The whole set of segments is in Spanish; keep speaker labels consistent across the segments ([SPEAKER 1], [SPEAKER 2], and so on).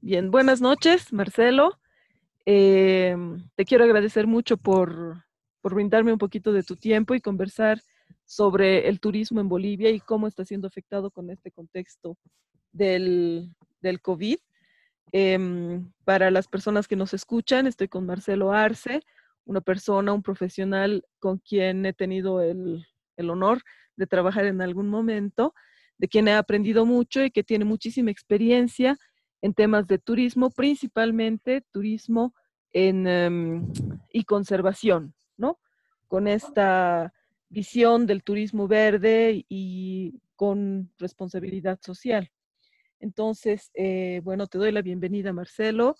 [SPEAKER 1] Bien, buenas noches, Marcelo. Eh, te quiero agradecer mucho por, por brindarme un poquito de tu tiempo y conversar sobre el turismo en Bolivia y cómo está siendo afectado con este contexto del, del COVID. Em, para las personas que nos escuchan, estoy con Marcelo Arce, una persona, un profesional con quien he tenido el, el honor de trabajar en algún momento, de quien he aprendido mucho y que tiene muchísima experiencia en temas de turismo, principalmente turismo en, em, y conservación, ¿no? Con esta visión del turismo verde y con responsabilidad social. Entonces, eh, bueno, te doy la bienvenida, Marcelo.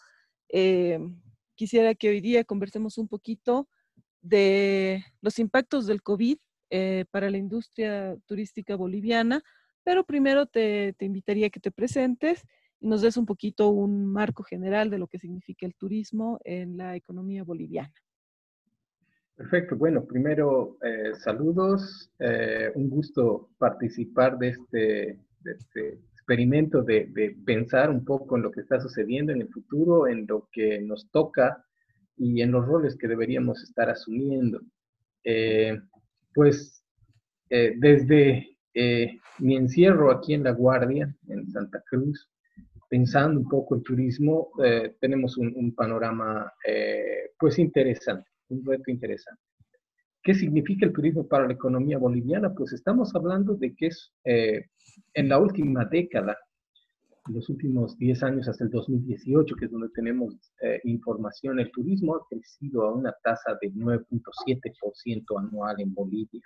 [SPEAKER 1] Eh, quisiera que hoy día conversemos un poquito de los impactos del COVID eh, para la industria turística boliviana, pero primero te, te invitaría a que te presentes nos des un poquito un marco general de lo que significa el turismo en la economía boliviana.
[SPEAKER 2] Perfecto, bueno, primero eh, saludos, eh, un gusto participar de este, este experimento de, de, pensar un poco en lo que está sucediendo en el futuro, en lo que nos toca y en los roles que deberíamos estar asumiendo. Eh, pues desde mi encierro aquí en La Guardia, en Santa Cruz, pensando un poco el turismo, eh, tenemos un, un panorama eh, pues interesante, un reto interesante. ¿Qué significa el turismo para la economía boliviana? Pues estamos hablando de que es eh, en la última década, en los últimos 10 años hasta el 2018, que es donde tenemos información, el turismo ha crecido a una tasa de 9.7% anual en Bolivia.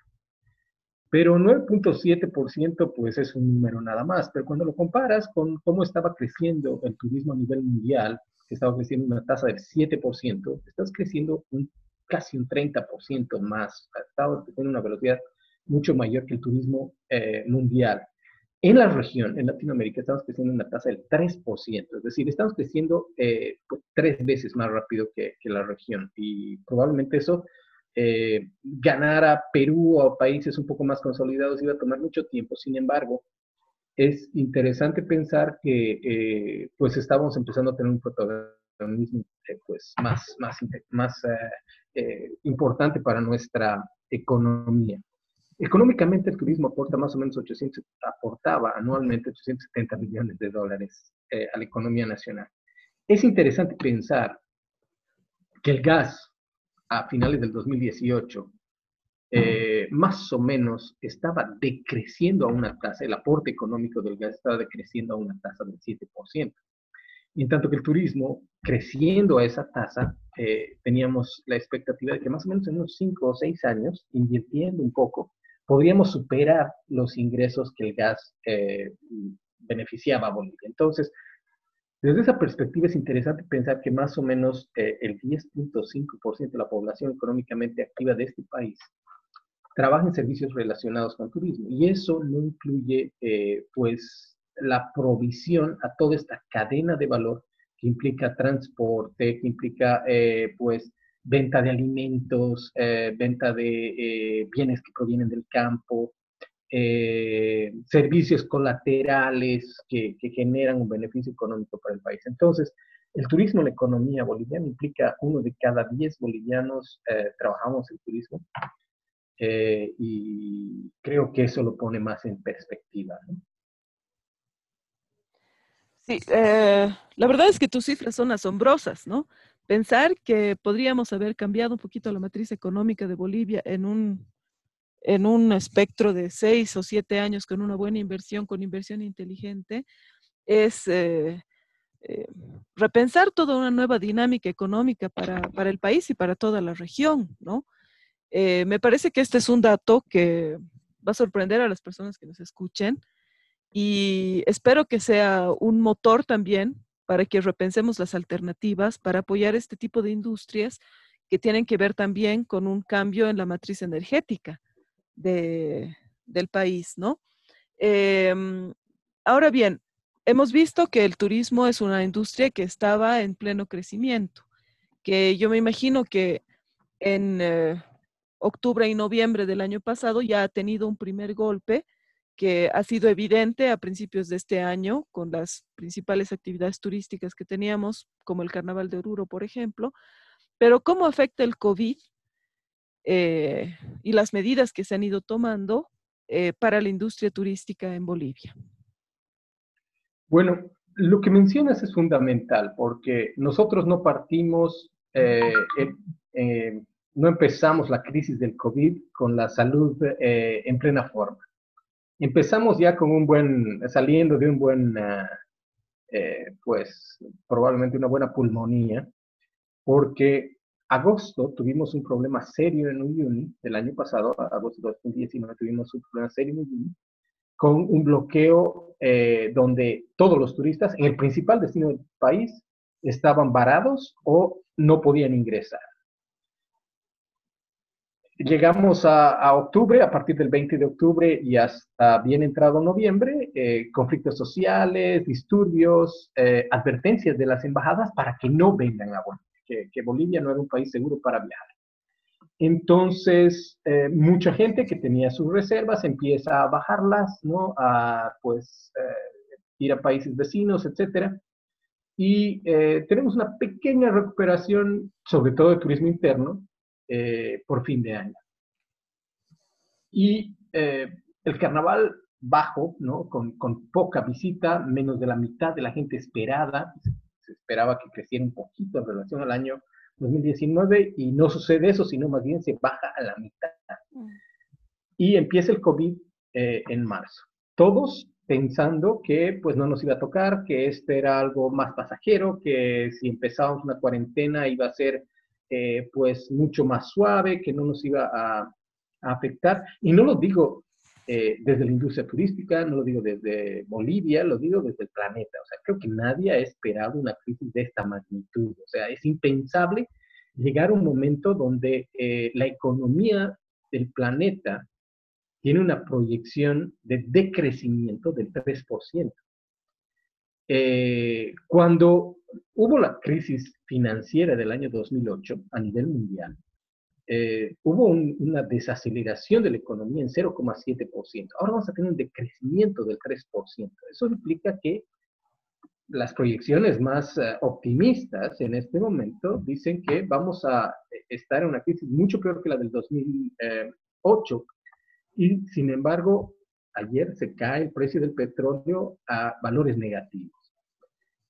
[SPEAKER 2] Pero 9.7% pues es un número nada más, pero cuando lo comparas con cómo estaba creciendo el turismo a nivel mundial, que estaba creciendo una tasa del 7%, estás creciendo un, casi un 30% más, estaba creciendo una velocidad mucho mayor que el turismo eh, mundial. En la región, en Latinoamérica, estamos creciendo una tasa del 3%, es decir, estamos creciendo eh, pues, tres veces más rápido que, que la región y probablemente eso eh, ganar a Perú o a países un poco más consolidados iba a tomar mucho tiempo. Sin embargo, es interesante pensar que eh, pues estábamos empezando a tener un protagonismo eh, pues más, más, más importante para nuestra economía. Económicamente el turismo aporta más o menos 800, aportaba anualmente 870 millones de dólares a la economía nacional. Es interesante pensar que el gas a finales del 2018, eh, más o menos estaba decreciendo a una tasa, el aporte económico del gas estaba decreciendo a una tasa del 7%. Y en tanto que el turismo, creciendo a esa tasa, eh, teníamos la expectativa de que más o menos en unos 5 o 6 años, invirtiendo un poco, podríamos superar los ingresos que el gas eh, beneficiaba a Bolivia. Entonces, desde esa perspectiva es interesante pensar que más o menos eh, el 10.5% de la población económicamente activa de este país trabaja en servicios relacionados con turismo y eso no incluye eh, pues la provisión a toda esta cadena de valor que implica transporte, que implica eh, pues venta de alimentos, venta de bienes que provienen del campo, eh, servicios colaterales que, generan un beneficio económico para el país. Entonces, el turismo en la economía boliviana implica uno de cada diez bolivianos eh, trabajamos en turismo eh, y creo que eso lo pone más en perspectiva.
[SPEAKER 1] Sí, la verdad es que tus cifras son asombrosas, ¿no? Pensar que podríamos haber cambiado un poquito la matriz económica de Bolivia en un en un espectro de seis o siete años con una buena inversión, con inversión inteligente, es eh, eh, repensar toda una nueva dinámica económica para, para, el país y para toda la región, ¿no? Eh, me parece que este es un dato que va a sorprender a las personas que nos escuchen y espero que sea un motor también para que repensemos las alternativas para apoyar este tipo de industrias que tienen que ver también con un cambio en la matriz energética de, del país, ¿no? Em, ahora bien, hemos visto que el turismo es una industria que estaba en pleno crecimiento, que yo me imagino que en eh, octubre y noviembre del año pasado ya ha tenido un primer golpe que ha sido evidente a principios de este año con las principales actividades turísticas que teníamos, como el Carnaval de Oruro, por ejemplo. Pero ¿cómo afecta el COVID eh, y las medidas que se han ido tomando eh, para la industria turística en Bolivia?
[SPEAKER 2] Bueno, lo que mencionas es fundamental porque nosotros no partimos, eh, no empezamos la crisis del COVID con la salud en plena forma empezamos ya con un buen, saliendo de un buen, ah, eh, pues probablemente una buena pulmonía, porque agosto tuvimos un problema serio en Uyuni, el año pasado, agosto de 2019 tuvimos un problema serio en Uyuni, con un bloqueo eh, donde todos los turistas en el principal destino del país estaban varados o no podían ingresar. Llegamos a, octubre, a partir del 20 de octubre y hasta bien entrado noviembre, eh, conflictos sociales, disturbios, eh, advertencias de las embajadas para que no vengan a que, Bolivia no era un país seguro para viajar. Entonces, eh, mucha gente que tenía sus reservas empieza a bajarlas, ¿no? A, pues, ir a países vecinos, etcétera. Y tenemos una pequeña recuperación, sobre todo de turismo interno, eh, por fin de año. Y eh, el carnaval bajo, ¿no? Con, con, poca visita, menos de la mitad de la gente esperada, se esperaba que creciera un poquito en relación al año 2019 y no sucede eso, sino más bien se baja a la mitad. Mm. Y empieza el COVID eh, en marzo. Todos pensando que pues no nos iba a tocar, que este era algo más pasajero, que si empezábamos una cuarentena iba a ser eh, pues mucho más suave, que no nos iba a, afectar. Y no lo digo eh, desde la industria turística, no lo digo desde Bolivia, lo digo desde el planeta. O sea, creo que nadie ha esperado una crisis de esta magnitud. O sea, es impensable llegar a un momento donde eh, la economía del planeta tiene una proyección de decrecimiento del 3%. cuando hubo la crisis financiera del año 2008 a nivel mundial, eh, hubo una desaceleración de la economía en 0,7%. Ahora vamos a tener un decrecimiento del 3%. Eso implica que las proyecciones más eh, optimistas en este momento dicen que vamos a estar en una crisis mucho peor que la del 2008. Y sin embargo, ayer se cae el precio del petróleo a valores negativos.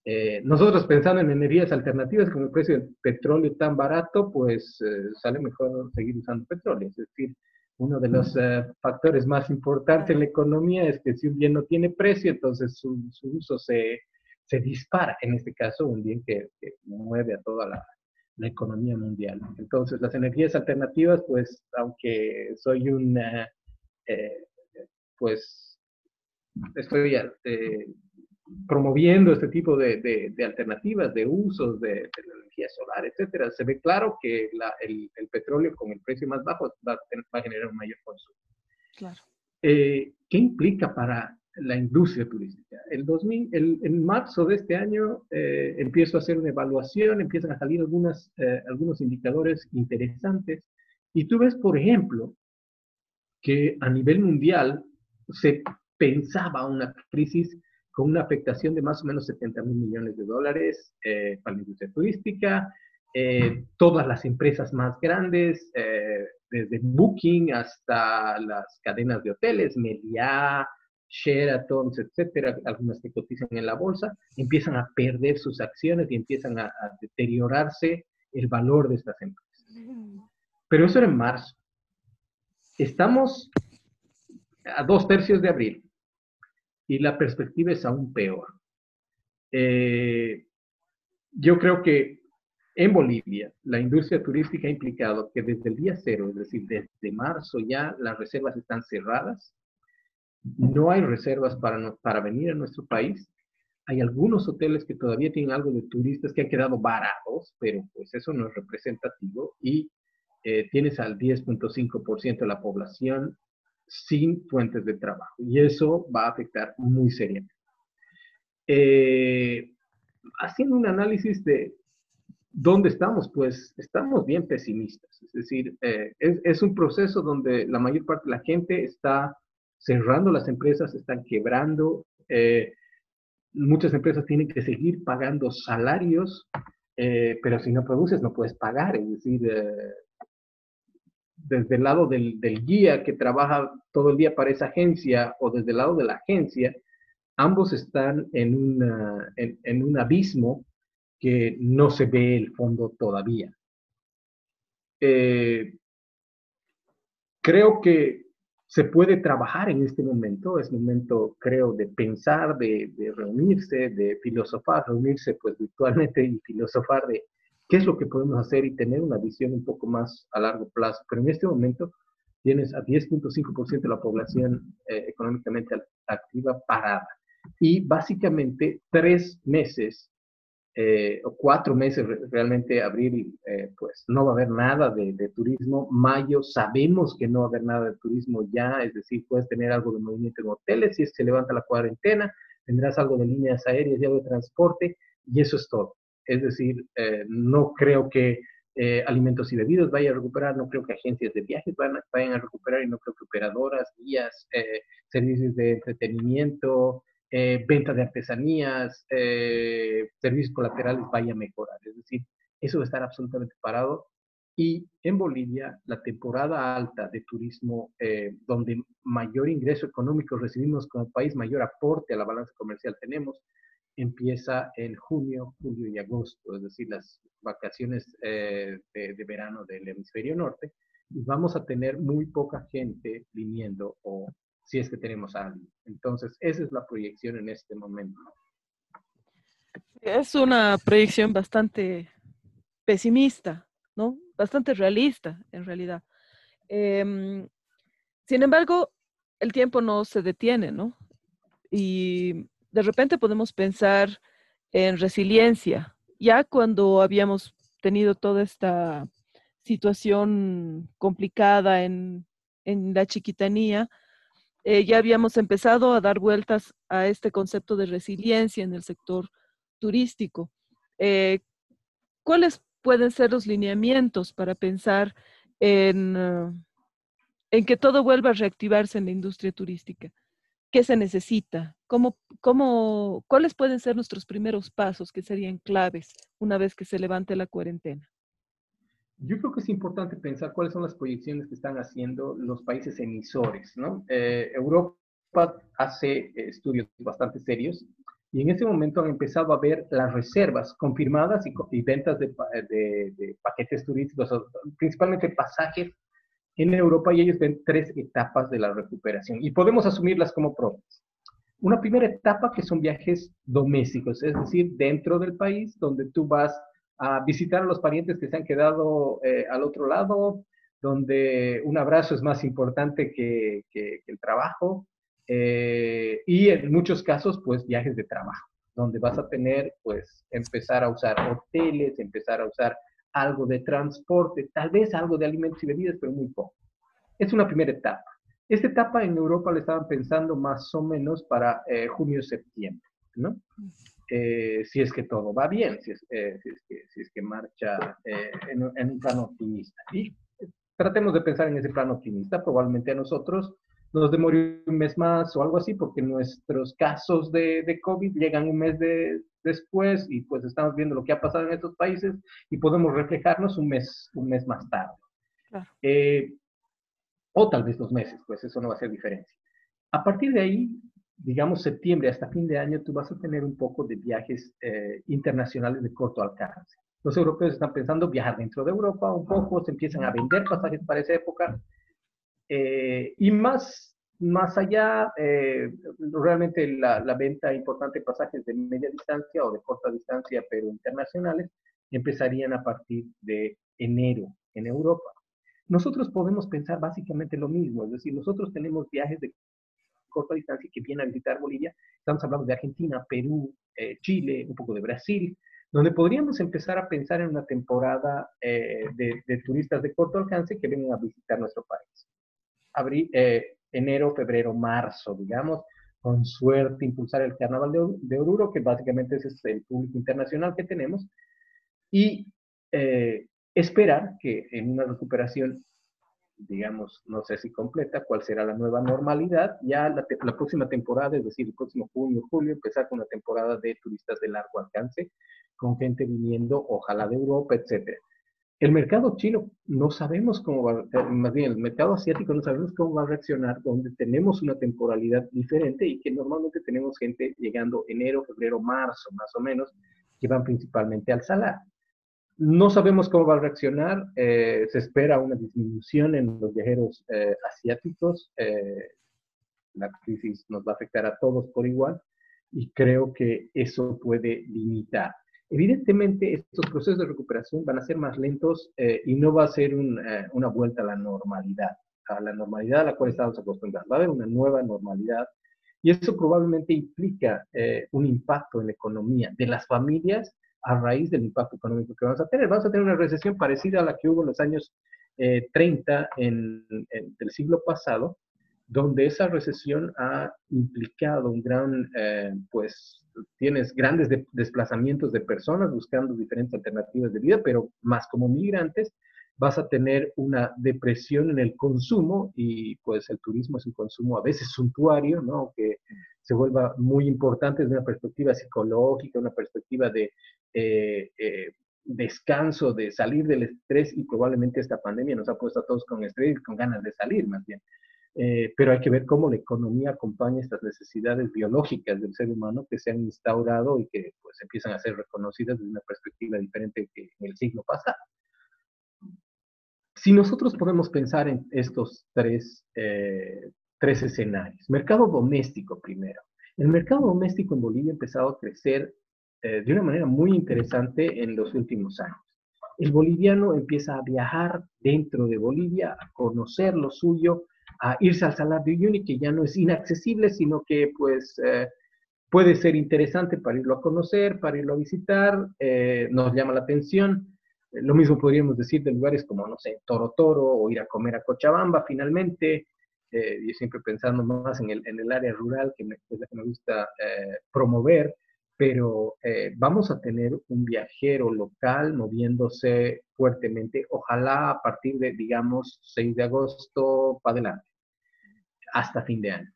[SPEAKER 2] Eh, nosotros pensando en energías alternativas, con el precio del petróleo tan barato, pues eh, sale mejor seguir usando petróleo. Es decir, uno de los eh, factores más importantes en la economía es que si un bien no tiene precio, entonces su, uso se, se, dispara. En este caso, un bien que, mueve a toda la, la, economía mundial. Entonces, las energías alternativas, pues, aunque soy un, pues, estoy promoviendo este tipo de, de, alternativas, de usos de, la energía solar, etcétera, se ve claro que el, el, petróleo con el precio más bajo va, va a generar un mayor consumo. Claro. Eh, ¿Qué implica para la industria turística? El 2000, el, en marzo de este año eh, empiezo a hacer una evaluación, empiezan a salir algunas, eh, algunos indicadores interesantes y tú ves, por ejemplo, que a nivel mundial se pensaba una crisis con una afectación de más o menos 70 mil millones de dólares eh, para la industria turística. Eh, todas las empresas más grandes, eh, desde Booking hasta las cadenas de hoteles, Meliá, Sheraton, etcétera, algunas que cotizan en la bolsa, empiezan a perder sus acciones y empiezan a, a deteriorarse el valor de estas empresas. Pero eso era en marzo. Estamos a dos tercios de abril y la perspectiva es aún peor. Eh, yo creo que en Bolivia la industria turística ha implicado que desde el día cero, es decir, desde marzo ya las reservas están cerradas, no hay reservas para, para venir a nuestro país. Hay algunos hoteles que todavía tienen algo de turistas que han quedado varados, pero pues eso no es representativo y eh, tienes al 10.5% de la población sin fuentes de trabajo y eso va a afectar muy seriamente. Eh, haciendo un análisis de dónde estamos, pues estamos bien pesimistas. Es decir, eh, es, un proceso donde la mayor parte de la gente está cerrando las empresas, están quebrando. Eh, muchas empresas tienen que seguir pagando salarios, pero si no produces no puedes pagar. Es decir, desde el lado del, guía que trabaja todo el día para esa agencia o desde el lado de la agencia, ambos están en, un abismo que no se ve el fondo todavía. Eh, creo que se puede trabajar en este momento, es momento, creo, de pensar, de, reunirse, de filosofar, reunirse pues virtualmente y filosofar de qué es lo que podemos hacer y tener una visión un poco más a largo plazo. Pero en este momento tienes a 10.5% de la población eh, económicamente activa parada y básicamente tres meses eh, o cuatro meses realmente abril, eh, pues no va a haber nada de, turismo. Mayo sabemos que no va a haber nada de turismo ya, es decir, puedes tener algo de movimiento en hoteles si se levanta la cuarentena, tendrás algo de líneas aéreas y algo de transporte y eso es todo. Es decir, eh, no creo que alimentos y bebidas vayan a recuperar, no creo que agencias de viajes vayan a recuperar y no creo que operadoras, guías, servicios de entretenimiento, eh, venta de artesanías, eh, servicios colaterales vaya a mejorar. Es decir, eso va a estar absolutamente parado. Y en Bolivia, la temporada alta de turismo, eh, donde mayor ingreso económico recibimos como país, mayor aporte a la balanza comercial tenemos, empieza en junio, julio y agosto, es decir, las vacaciones de, de, verano del hemisferio norte, y vamos a tener muy poca gente viniendo o si es que tenemos algo. Entonces, esa es la proyección en este momento.
[SPEAKER 1] Es una proyección bastante pesimista, ¿no? Bastante realista, en realidad. Em, sin embargo, el tiempo no se detiene, ¿no? Y de repente podemos pensar en resiliencia. Ya cuando habíamos tenido toda esta situación complicada en, en la chiquitanía, eh, ya habíamos empezado a dar vueltas a este concepto de resiliencia en el sector turístico. Eh, ¿Cuáles pueden ser los lineamientos para pensar en, ah, en, que todo vuelva a reactivarse en la industria turística? ¿Qué se necesita? ¿Cómo, cómo, ¿Cuáles pueden ser nuestros primeros pasos que serían claves una vez que se levante la cuarentena?
[SPEAKER 2] Yo creo que es importante pensar cuáles son las proyecciones que están haciendo los países emisores, ¿no? Eh, Europa hace estudios bastante serios y en ese momento han empezado a ver las reservas confirmadas y, ventas de, paquetes turísticos, principalmente pasajes en Europa y ellos ven tres etapas de la recuperación y podemos asumirlas como propias. Una primera etapa que son viajes domésticos, es decir, dentro del país donde tú vas a visitar a los parientes que se han quedado eh, al otro lado, donde un abrazo es más importante que, el trabajo, eh, y en muchos casos, pues viajes de trabajo, donde vas a tener, pues, empezar a usar hoteles, empezar a usar algo de transporte, tal vez algo de alimentos y bebidas, pero muy poco. Es una primera etapa. Esta etapa en Europa la estaban pensando más o menos para eh, junio-septiembre, ¿no? Eh, si es que todo va bien, si es, eh, si es, que, marcha eh, en, un plano optimista. Y tratemos de pensar en ese plano optimista. Probablemente a nosotros nos demore un mes más o algo así, porque nuestros casos de, de COVID llegan un mes de, después y pues estamos viendo lo que ha pasado en estos países y podemos reflejarnos un mes, un mes más tarde. o tal vez dos meses, pues eso no va a ser diferencia. A partir de ahí, digamos, septiembre hasta fin de año, tú vas a tener un poco de viajes eh, internacionales de corto alcance. Los europeos están pensando viajar dentro de Europa un poco, se empiezan a vender pasajes para esa época. Eh, y más, más allá, eh, realmente la, la, venta importante de pasajes de media distancia o de corta distancia, pero internacionales, empezarían a partir de enero en Europa. Nosotros podemos pensar básicamente lo mismo, es decir, nosotros tenemos viajes de corta distancia que viene a visitar Bolivia. Estamos hablando de Argentina, Perú, eh, Chile, un poco de Brasil, donde podríamos empezar a pensar en una temporada eh, de, turistas de corto alcance que vengan a visitar nuestro país. Abrí, eh, enero, febrero, marzo, digamos, con suerte impulsar el Carnaval de, de, Oruro, que básicamente ese es el público internacional que tenemos, y esperar que en una recuperación digamos, no sé si completa, cuál será la nueva normalidad. Ya la, la, próxima temporada, es decir, el próximo junio, julio, empezar con una temporada de turistas de largo alcance, con gente viniendo, ojalá de Europa, etcétera. El mercado chino no sabemos cómo va, eh, más bien el mercado asiático no sabemos cómo va a reaccionar, donde tenemos una temporalidad diferente y que normalmente tenemos gente llegando enero, febrero, marzo, más o menos, que van principalmente al salar. No sabemos cómo va a reaccionar, eh, se espera una disminución en los viajeros eh, asiáticos, la crisis nos va a afectar a todos por igual y creo que eso puede limitar Evidentemente, estos procesos de recuperación van a ser más lentos eh, y no va a ser eh, una vuelta a la normalidad, a la normalidad a la cual estamos acostumbrados. Va a haber una nueva normalidad y eso probablemente implica eh, un impacto en la economía de las familias a raíz del impacto económico que vamos a tener. Vamos a tener una recesión parecida a la que hubo en los años 30 en, del siglo pasado, donde esa recesión ha implicado un gran, pues, tienes grandes desplazamientos de personas buscando diferentes alternativas de vida, pero más como migrantes vas a tener una depresión en el consumo y pues el turismo es un consumo a veces suntuario, ¿no? Que se vuelva muy importante desde una perspectiva psicológica, una perspectiva de eh, eh, descanso, de salir del estrés y probablemente esta pandemia nos ha puesto a todos con estrés y con ganas de salir más bien. Eh, pero hay que ver cómo la economía acompaña estas necesidades biológicas del ser humano que se han instaurado y que pues empiezan a ser reconocidas desde una perspectiva diferente que en el siglo pasado. Si nosotros podemos pensar en estos tres, eh, tres escenarios, mercado doméstico primero. El mercado doméstico en Bolivia ha empezado a crecer eh, de una manera muy interesante en los últimos años. El boliviano empieza a viajar dentro de Bolivia, a conocer lo suyo, a irse al Salar de Uyuni, que ya no es inaccesible, sino que pues eh, puede ser interesante para irlo a conocer, para irlo a visitar, eh, nos llama la atención. Eh, lo mismo podríamos decir de lugares como, no sé, Toro Toro o ir a comer a Cochabamba finalmente. yo siempre pensando más en el, en el área rural que me, que me gusta promover, pero vamos a tener un viajero local moviéndose fuertemente, ojalá a partir de, digamos, 6 de agosto para adelante hasta fin de año.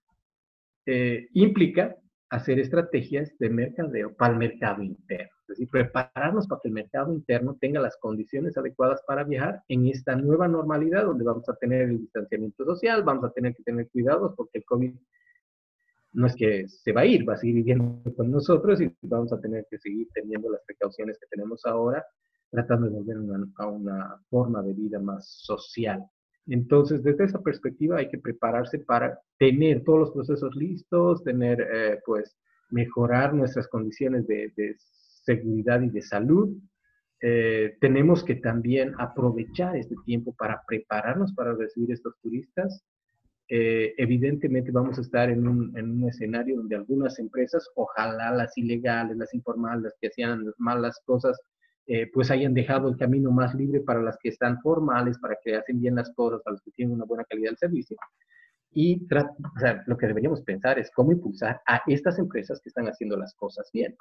[SPEAKER 2] Eh, implica hacer estrategias de mercadeo para el mercado interno, es decir, prepararnos para que el mercado interno tenga las condiciones adecuadas para viajar en esta nueva normalidad donde vamos a tener el distanciamiento social, vamos a tener que tener cuidados porque el COVID no es que se va a ir, va a seguir viviendo con nosotros y vamos a tener que seguir teniendo las precauciones que tenemos ahora, tratando de volver a una forma de vida más social. Entonces, desde esa perspectiva hay que prepararse para tener todos los procesos listos, tener, eh, pues, mejorar nuestras condiciones de, seguridad y de salud. Eh, tenemos que también aprovechar este tiempo para prepararnos para recibir estos turistas. Eh, evidentemente vamos a estar en un, en un, escenario donde algunas empresas, ojalá las ilegales, las informales, las que hacían malas cosas, eh, pues hayan dejado el camino más libre para las que están formales, para que hacen bien las cosas, para los que tienen una buena calidad del servicio. Y lo que deberíamos pensar es cómo impulsar a estas empresas que están haciendo las cosas bien.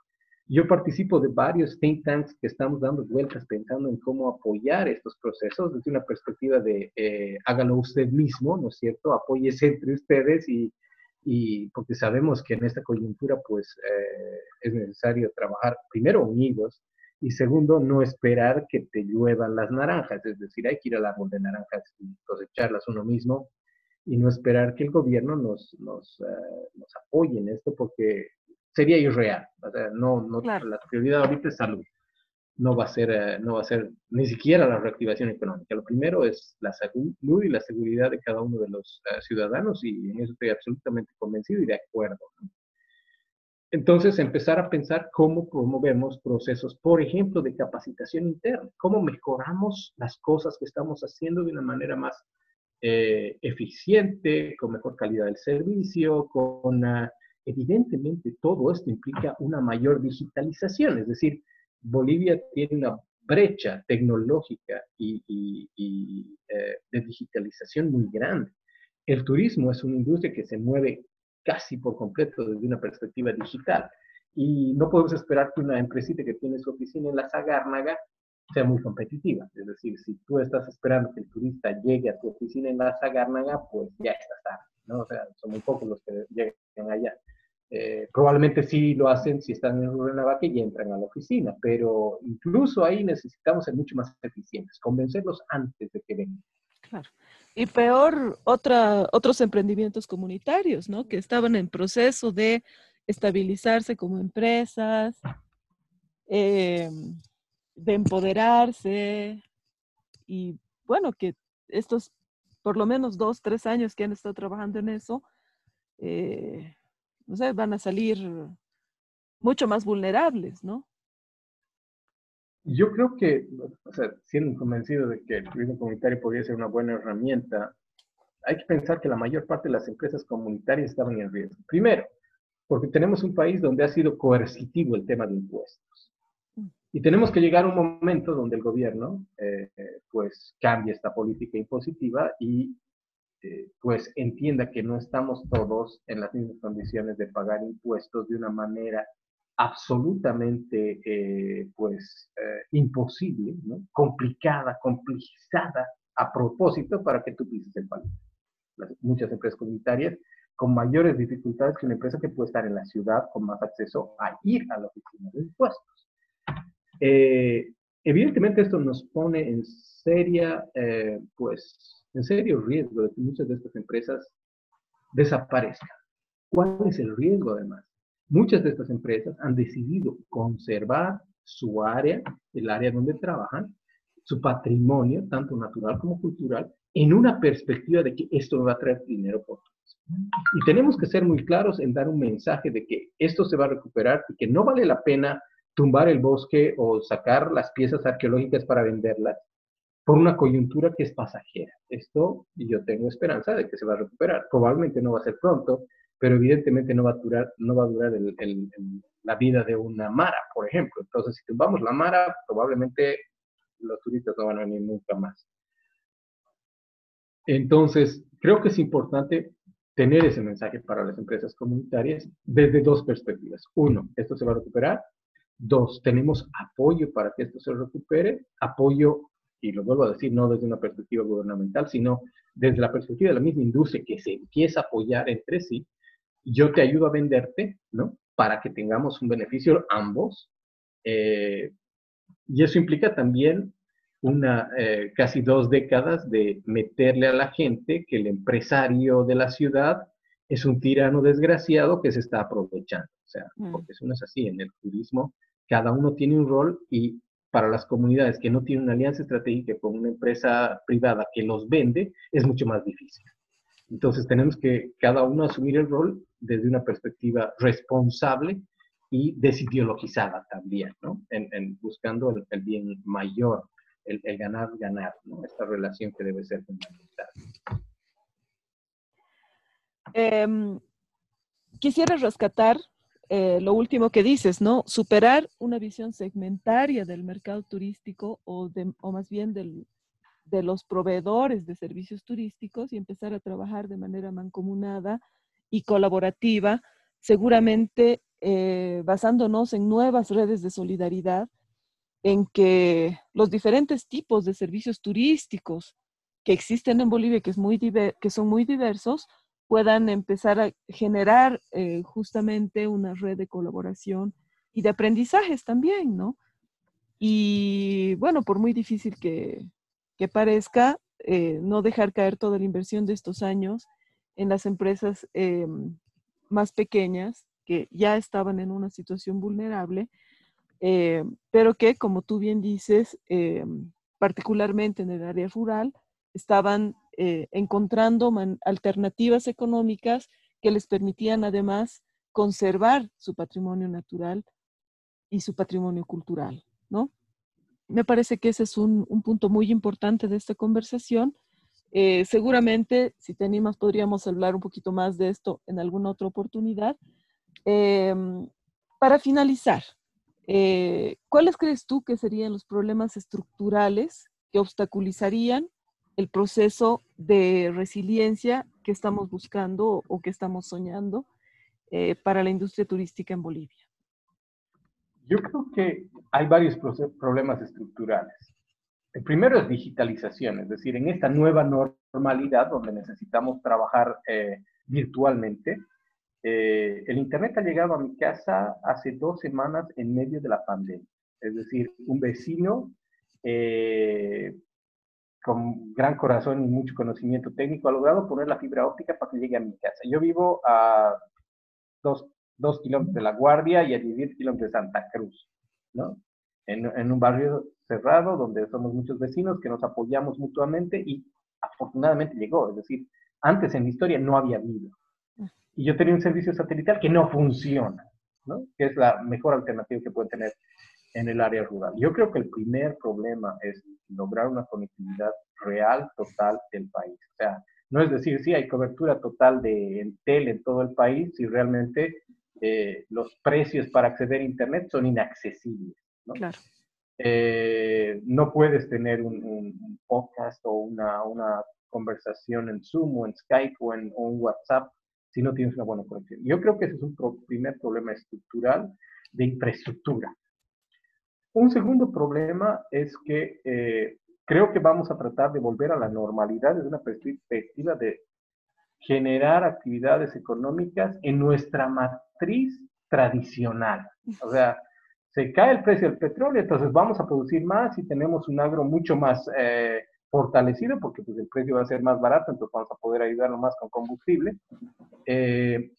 [SPEAKER 2] Yo participo de varios think tanks que estamos dando vueltas pensando en cómo apoyar estos procesos desde una perspectiva de eh, hágalo usted mismo, ¿no es cierto? Apóyese entre ustedes y, y porque sabemos que en esta coyuntura pues eh, es necesario trabajar primero unidos, y segundo, no esperar que te lluevan las naranjas, es decir, hay que ir al árbol de naranjas y cosecharlas uno mismo y no esperar que el gobierno nos, nos, eh, nos apoye en esto porque sería irreal. O sea, no, no, la prioridad ahorita es salud. No va, a ser, eh, no va a ser ni siquiera la reactivación económica. Lo primero es la salud y la seguridad de cada uno de los eh, ciudadanos y en eso estoy absolutamente convencido y de acuerdo. Entonces, empezar a pensar cómo promovemos procesos, por ejemplo, de capacitación interna, cómo mejoramos las cosas que estamos haciendo de una manera más eh, eficiente, con mejor calidad del servicio, con... evidentemente, todo esto implica una mayor digitalización, es decir, Bolivia tiene una brecha tecnológica y, eh, de digitalización muy grande. El turismo es una industria que se mueve casi por completo desde una perspectiva digital. Y no podemos esperar que una empresita que tiene su oficina en la Zagárnaga sea muy competitiva. Es decir, si tú estás esperando que el turista llegue a tu oficina en la Sagárnaga, pues ya estás tarde, ¿no? O sea, son muy pocos los que llegan allá. Eh, probablemente sí lo hacen si están en Rurrenabaque y entran a la oficina, pero incluso ahí necesitamos ser mucho más eficientes, convencerlos antes de que vengan.
[SPEAKER 1] Claro. Y peor, otra, otros emprendimientos comunitarios, ¿no? Que estaban en proceso de estabilizarse como empresas, eh, de empoderarse y bueno, que estos por lo menos dos, tres años que han estado trabajando en eso, eh, no sé, van a salir mucho más vulnerables, ¿no?
[SPEAKER 2] Yo creo que, o sea, siendo convencido de que el turismo comunitario podría ser una buena herramienta, hay que pensar que la mayor parte de las empresas comunitarias estaban en riesgo. Primero, porque tenemos un país donde ha sido coercitivo el tema de impuestos. Mm. Y tenemos que llegar a un momento donde el gobierno, eh, pues, cambie esta política impositiva y, eh, pues, entienda que no estamos todos en las mismas condiciones de pagar impuestos de una manera absolutamente, eh, pues, imposible, ¿no? complicada, complejizada a propósito para que tú pises el país. muchas empresas comunitarias con mayores dificultades que una empresa que puede estar en la ciudad con más acceso a ir a la oficina de impuestos. Eh, evidentemente esto nos pone en seria, eh, pues, en serio riesgo de que muchas de estas empresas desaparezcan. ¿Cuál es el riesgo además? Muchas de estas empresas han decidido conservar su área, el área donde trabajan, su patrimonio, tanto natural como cultural, en una perspectiva de que esto va a traer dinero por y tenemos que ser muy claros en dar un mensaje de que esto se va a recuperar y que no vale la pena tumbar el bosque o sacar las piezas arqueológicas para venderlas por una coyuntura que es pasajera. Esto yo tengo esperanza de que se va a recuperar. Probablemente no va a ser pronto, pero evidentemente no va a durar, no va a durar la vida de una mara, por ejemplo. Entonces, si tumbamos la mara, probablemente los turistas no van a venir nunca más. Entonces, creo que es importante tener ese mensaje para las empresas comunitarias desde dos perspectivas. Uno, esto se va a recuperar. Dos, tenemos apoyo para que esto se recupere. Apoyo, y lo vuelvo a decir, no desde una perspectiva gubernamental, sino desde la perspectiva de la misma industria que se empieza a apoyar entre sí. Yo te ayudo a venderte, ¿no? Para que tengamos un beneficio ambos. Eh, y eso implica también una, eh, casi dos décadas de meterle a la gente que el empresario de la ciudad es un tirano desgraciado que se está aprovechando. O sea, mm. porque eso no es así. En el turismo, cada uno tiene un rol y para las comunidades que no tienen una alianza estratégica con una empresa privada que los vende, es mucho más difícil. Entonces tenemos que cada uno asumir el rol desde una perspectiva responsable y desideologizada también, ¿no? En, buscando el, bien mayor el, ganar, ganar, ¿no? Esta relación que debe ser fundamental.
[SPEAKER 1] Em, quisiera rescatar eh, lo último que dices, ¿no? Superar una visión segmentaria del mercado turístico o, más bien de los proveedores de servicios turísticos y empezar a trabajar de manera mancomunada y colaborativa, seguramente eh, basándonos en nuevas redes de solidaridad en que los diferentes tipos de servicios turísticos que existen en Bolivia, que son muy diversos, puedan empezar a generar eh, justamente una red de colaboración y de aprendizajes también, ¿no? Y bueno, por muy difícil que, parezca, eh, no dejar caer toda la inversión de estos años en las empresas em, más pequeñas que ya estaban en una situación vulnerable eh, pero que, como tú bien dices, eh, particularmente en el área rural, estaban eh, encontrando alternativas económicas que les permitían además conservar su patrimonio natural y su patrimonio cultural, ¿no? Me parece que ese es un, punto muy importante de esta conversación. seguramente, si tenemos, podríamos hablar un poquito más de esto en alguna otra oportunidad. para finalizar, eh, ¿Cuáles crees tú que serían los problemas estructurales que obstaculizarían el proceso de resiliencia que estamos buscando o que estamos soñando eh, para la industria turística en Bolivia?
[SPEAKER 2] Yo creo que hay varios problemas estructurales. El primero es digitalización, es decir, en esta nueva normalidad donde necesitamos trabajar eh, virtualmente, eh, el Internet ha llegado a mi casa hace dos semanas en medio de la pandemia. Es decir, un vecino con gran corazón y mucho conocimiento técnico ha logrado poner la fibra óptica para que llegue a mi casa. Yo vivo a dos, dos kilómetros de La Guardia y a 10 kilómetros de Santa Cruz, ¿no? En, en, un barrio cerrado donde somos muchos vecinos que nos apoyamos mutuamente y afortunadamente llegó. Es decir, antes en la historia no había habido. Y yo tenía un servicio satelital que no funciona, ¿no? Que es la mejor alternativa que puede tener en el área rural. Yo creo que el primer problema es lograr una conectividad real, total del país. O sea, no es decir, sí, hay cobertura total de Entel en todo el país, si realmente eh, los precios para acceder a Internet son inaccesibles. ¿no? Claro. Eh, no puedes tener un, podcast o una, una, conversación en Zoom o en Skype o en, o en, WhatsApp si no tienes una buena conexión. Yo creo que ese es un primer problema estructural de infraestructura. Un segundo problema es que eh, creo que vamos a tratar de volver a la normalidad desde una perspectiva de generar actividades económicas en nuestra matriz tradicional. O sea, se cae el precio del petróleo, entonces vamos a producir más y tenemos un agro mucho más eh, fortalecido porque pues, el precio va a ser más barato, entonces vamos a poder ayudarlo más con combustible, eh,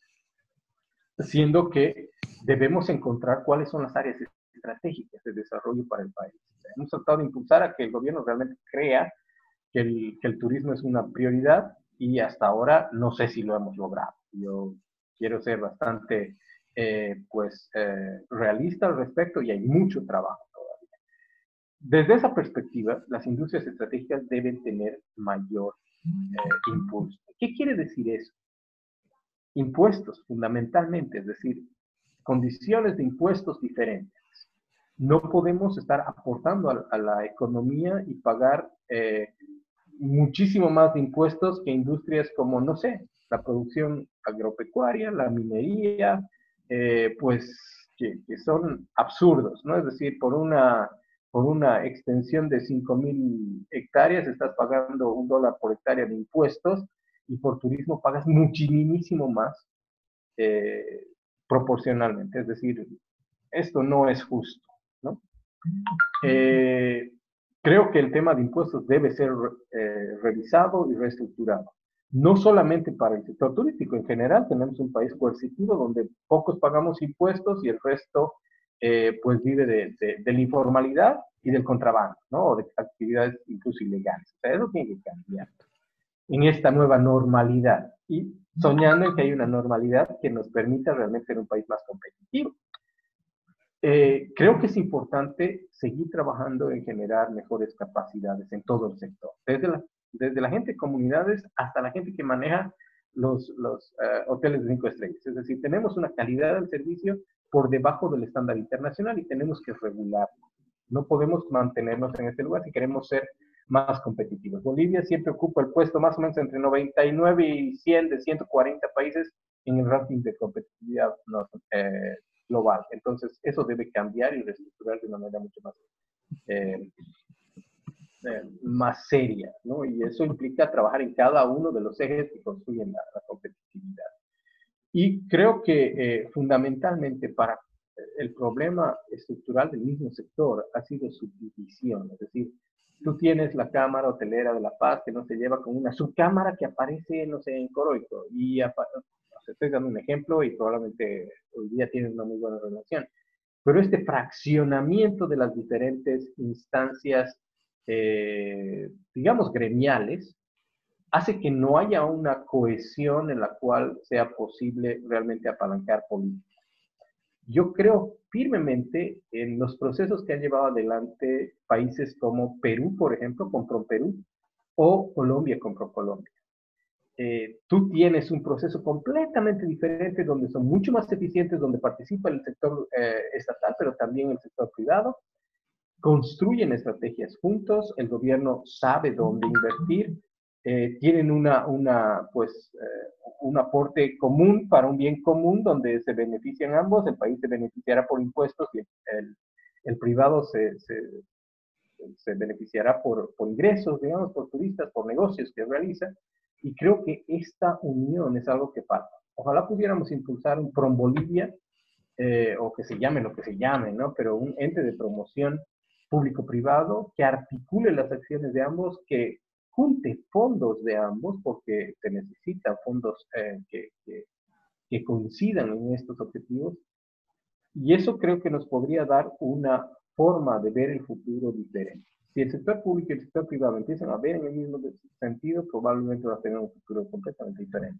[SPEAKER 2] siendo que debemos encontrar cuáles son las áreas estratégicas de desarrollo para el país. Hemos tratado de impulsar a que el gobierno realmente crea que el, que el turismo es una prioridad y hasta ahora no sé si lo hemos logrado. Yo quiero ser bastante eh, pues, eh, realista al respecto y hay mucho trabajo todavía. Desde esa perspectiva, las industrias estratégicas deben tener mayor eh, impulso. ¿Qué quiere decir eso? Impuestos, fundamentalmente, es decir, condiciones de impuestos diferentes no podemos estar aportando a, la economía y pagar eh, muchísimo más de impuestos que industrias como, no sé, la producción agropecuaria, la minería, eh, pues que, son absurdos, ¿no? Es decir, por una, por una extensión de 5.000 hectáreas estás pagando un dólar por hectárea de impuestos y por turismo pagas muchísimo más eh, proporcionalmente. Es decir, esto no es justo. Eh, creo que el tema de impuestos debe ser eh, revisado y reestructurado. No solamente para el sector turístico, en general tenemos un país coercitivo donde pocos pagamos impuestos y el resto eh, pues vive de, la informalidad y del contrabando, ¿no? O de actividades incluso ilegales. Eso tiene que cambiar en esta nueva normalidad y soñando en que hay una normalidad que nos permita realmente ser un país más competitivo. Eh, creo que es importante seguir trabajando en generar mejores capacidades en todo el sector, desde la, desde la gente de comunidades hasta la gente que maneja los, los eh, hoteles de cinco estrellas. Es decir, tenemos una calidad del servicio por debajo del estándar internacional y tenemos que regularlo. No podemos mantenernos en este lugar si queremos ser más competitivos. Bolivia siempre ocupa el puesto más o menos entre 99 y 100 de 140 países en el ranking de competitividad no, eh, global. Entonces, eso debe cambiar y reestructurar de una manera mucho más, eh, eh, más seria, ¿no? Y eso implica trabajar en cada uno de los ejes que construyen la, competitividad. Y creo que eh, fundamentalmente para el problema estructural del mismo sector ha sido su división, es decir, tú tienes la cámara hotelera de La Paz que no se lleva con una subcámara que aparece, no sé, en Coroico y estoy dando un ejemplo y probablemente hoy día tienen una muy buena relación. Pero este fraccionamiento de las diferentes instancias, eh, digamos, gremiales, hace que no haya una cohesión en la cual sea posible realmente apalancar política. Yo creo firmemente en los procesos que han llevado adelante países como Perú, por ejemplo, compró Perú, o Colombia compró Colombia. Eh, tú tienes un proceso completamente diferente donde son mucho más eficientes, donde participa el sector eh, estatal, pero también el sector privado. Construyen estrategias juntos, el gobierno sabe dónde invertir, eh, tienen una, una, pues, un aporte común para un bien común donde se benefician ambos, el país se beneficiará por impuestos y el, el privado se, se, beneficiará por, por, ingresos, digamos, por turistas, por negocios que realiza, y creo que esta unión es algo que falta. Ojalá pudiéramos impulsar un Prom Bolivia, eh, o que se llame lo que se llame, ¿no? Pero un ente de promoción público-privado que articule las acciones de ambos, que junte fondos de ambos, porque se necesitan fondos eh, que, que, coincidan en estos objetivos. Y eso creo que nos podría dar una forma de ver el futuro diferente. Si el sector público y el sector privado empiezan a ver en el mismo sentido, probablemente va a tener un futuro completamente diferente.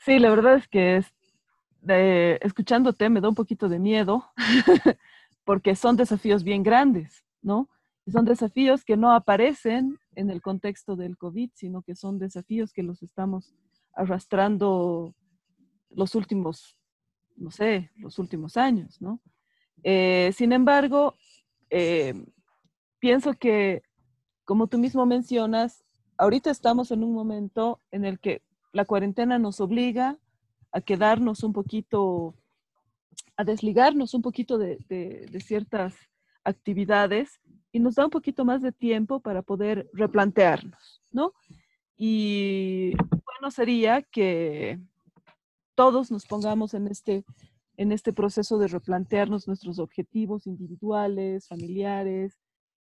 [SPEAKER 1] Sí, la verdad es que es, escuchándote me da un poquito de miedo porque son desafíos bien grandes, ¿no? Son desafíos que no aparecen en el contexto del COVID, sino que son desafíos que los estamos arrastrando los últimos, no sé, los últimos años, ¿no? Eh, sin embargo, eh, pienso que, como tú mismo mencionas, ahorita estamos en un momento en el que la cuarentena nos obliga a quedarnos un poquito a desligarnos un poquito de, ciertas actividades y nos da un poquito más de tiempo para poder replantearnos, ¿no? Y bueno sería que todos nos pongamos en este, en este proceso de replantearnos nuestros objetivos individuales, familiares,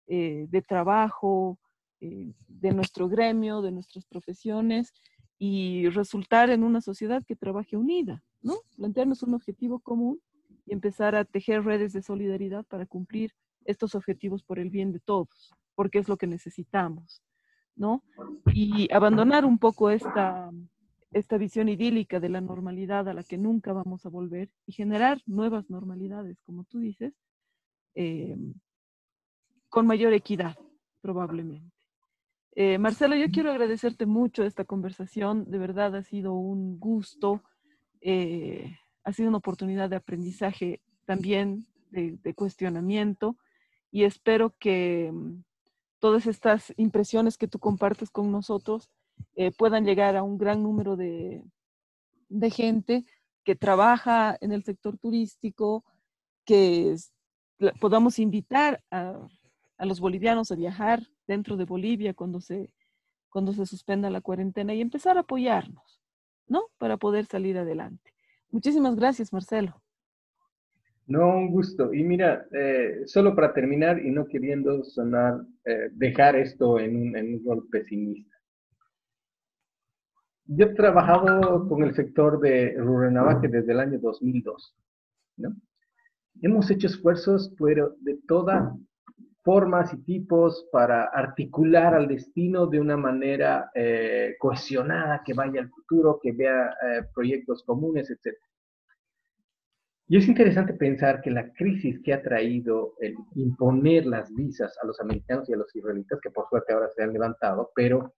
[SPEAKER 1] eh, de trabajo, eh, de nuestro gremio, de nuestras profesiones y resultar en una sociedad que trabaje unida, ¿no? Plantearnos un objetivo común y empezar a tejer redes de solidaridad para cumplir estos objetivos por el bien de todos, porque es lo que necesitamos, ¿no? Y abandonar un poco esta, esta visión idílica de la normalidad a la que nunca vamos a volver y generar nuevas normalidades, como tú dices, eh, con mayor equidad, probablemente. Eh, Marcelo, yo quiero agradecerte mucho esta conversación, de verdad ha sido un gusto. Eh, ha sido una oportunidad de aprendizaje también, de, cuestionamiento, y espero que mm, todas estas impresiones que tú compartes con nosotros eh, puedan llegar a un gran número de, gente que trabaja en el sector turístico, que podamos invitar a, a, los bolivianos a viajar dentro de Bolivia cuando se, cuando se suspenda la cuarentena y empezar a apoyarnos, ¿no? Para poder salir adelante. Muchísimas gracias, Marcelo.
[SPEAKER 2] No, un gusto. Y mira, eh, solo para terminar y no queriendo sonar, eh, dejar esto en un, en pesimista. Yo he trabajado con el sector de Rurrenabaque desde el año 2002. ¿no? Hemos hecho esfuerzos, pero de toda formas y tipos para articular al destino de una manera eh, cohesionada, que vaya al futuro, que vea eh, proyectos comunes, etc. Y es interesante pensar que la crisis que ha traído el imponer las visas a los americanos y a los israelitas, que por suerte ahora se han levantado, pero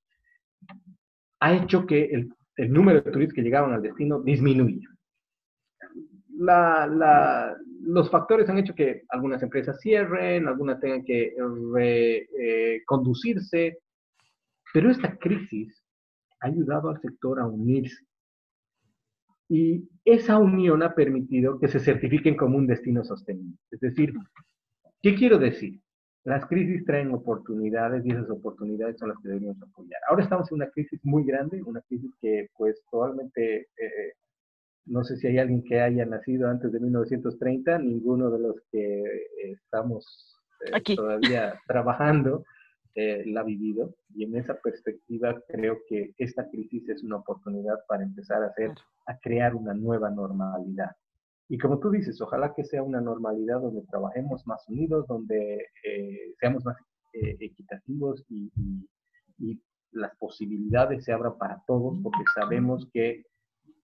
[SPEAKER 2] ha hecho que el, número de turistas que llegaban al destino disminuya. Los factores han hecho que algunas empresas cierren, algunas tengan que reconducirse, eh, pero esta crisis ha ayudado al sector a unirse. Y esa unión ha permitido que se certifiquen como un destino sostenible. Es decir, ¿qué quiero decir? Las crisis traen oportunidades y esas oportunidades son las que debemos apoyar. Ahora estamos en una crisis muy grande, una crisis que pues probablemente eh, no sé si hay alguien que haya nacido antes de 1930, ninguno de los que estamos eh, todavía trabajando eh, la ha vivido. Y en esa perspectiva creo que esta crisis es una oportunidad para empezar a, hacer, a crear una nueva normalidad. Y como tú dices, ojalá que sea una normalidad donde trabajemos más unidos, donde eh, seamos más equitativos y, y las posibilidades se abran para todos, porque sabemos que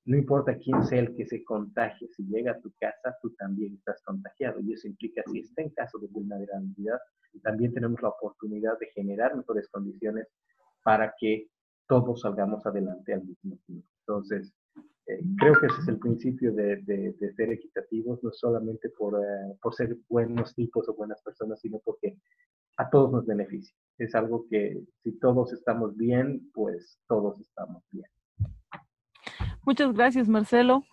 [SPEAKER 2] no importa quién sea el que se contagie, si llega a tu casa, tú también estás contagiado. Y eso implica, si está en caso de vulnerabilidad, también tenemos la oportunidad de generar mejores condiciones para que todos salgamos adelante al mismo tiempo. Entonces, eh, creo que ese es el principio de, ser equitativos, no solamente por, eh, por ser buenos tipos o buenas personas, sino porque a todos nos beneficia. Es algo que si todos estamos bien, pues todos estamos bien.
[SPEAKER 1] Muchas gracias, Marcelo.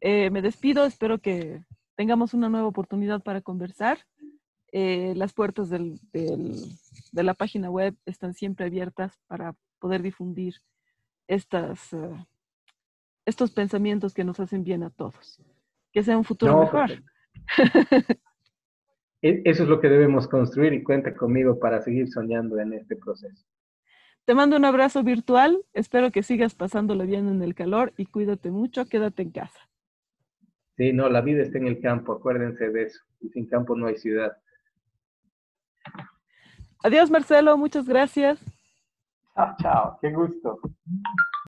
[SPEAKER 1] eh, me despido, espero que tengamos una nueva oportunidad para conversar. Eh, las puertas del, de la página web están siempre abiertas para poder difundir estas, uh, estos pensamientos que nos hacen bien a todos. Que sea un futuro mejor.
[SPEAKER 2] E, eso es lo que debemos construir y cuenta conmigo para seguir soñando en este proceso.
[SPEAKER 1] Te mando un abrazo virtual, espero que sigas pasándolo bien en el calor y cuídate mucho, quédate en casa.
[SPEAKER 2] Sí, no, la vida está en el campo, acuérdense de eso. Y sin campo no hay ciudad.
[SPEAKER 1] Adiós, Marcelo, muchas gracias.
[SPEAKER 2] Chao, chao, qué gusto.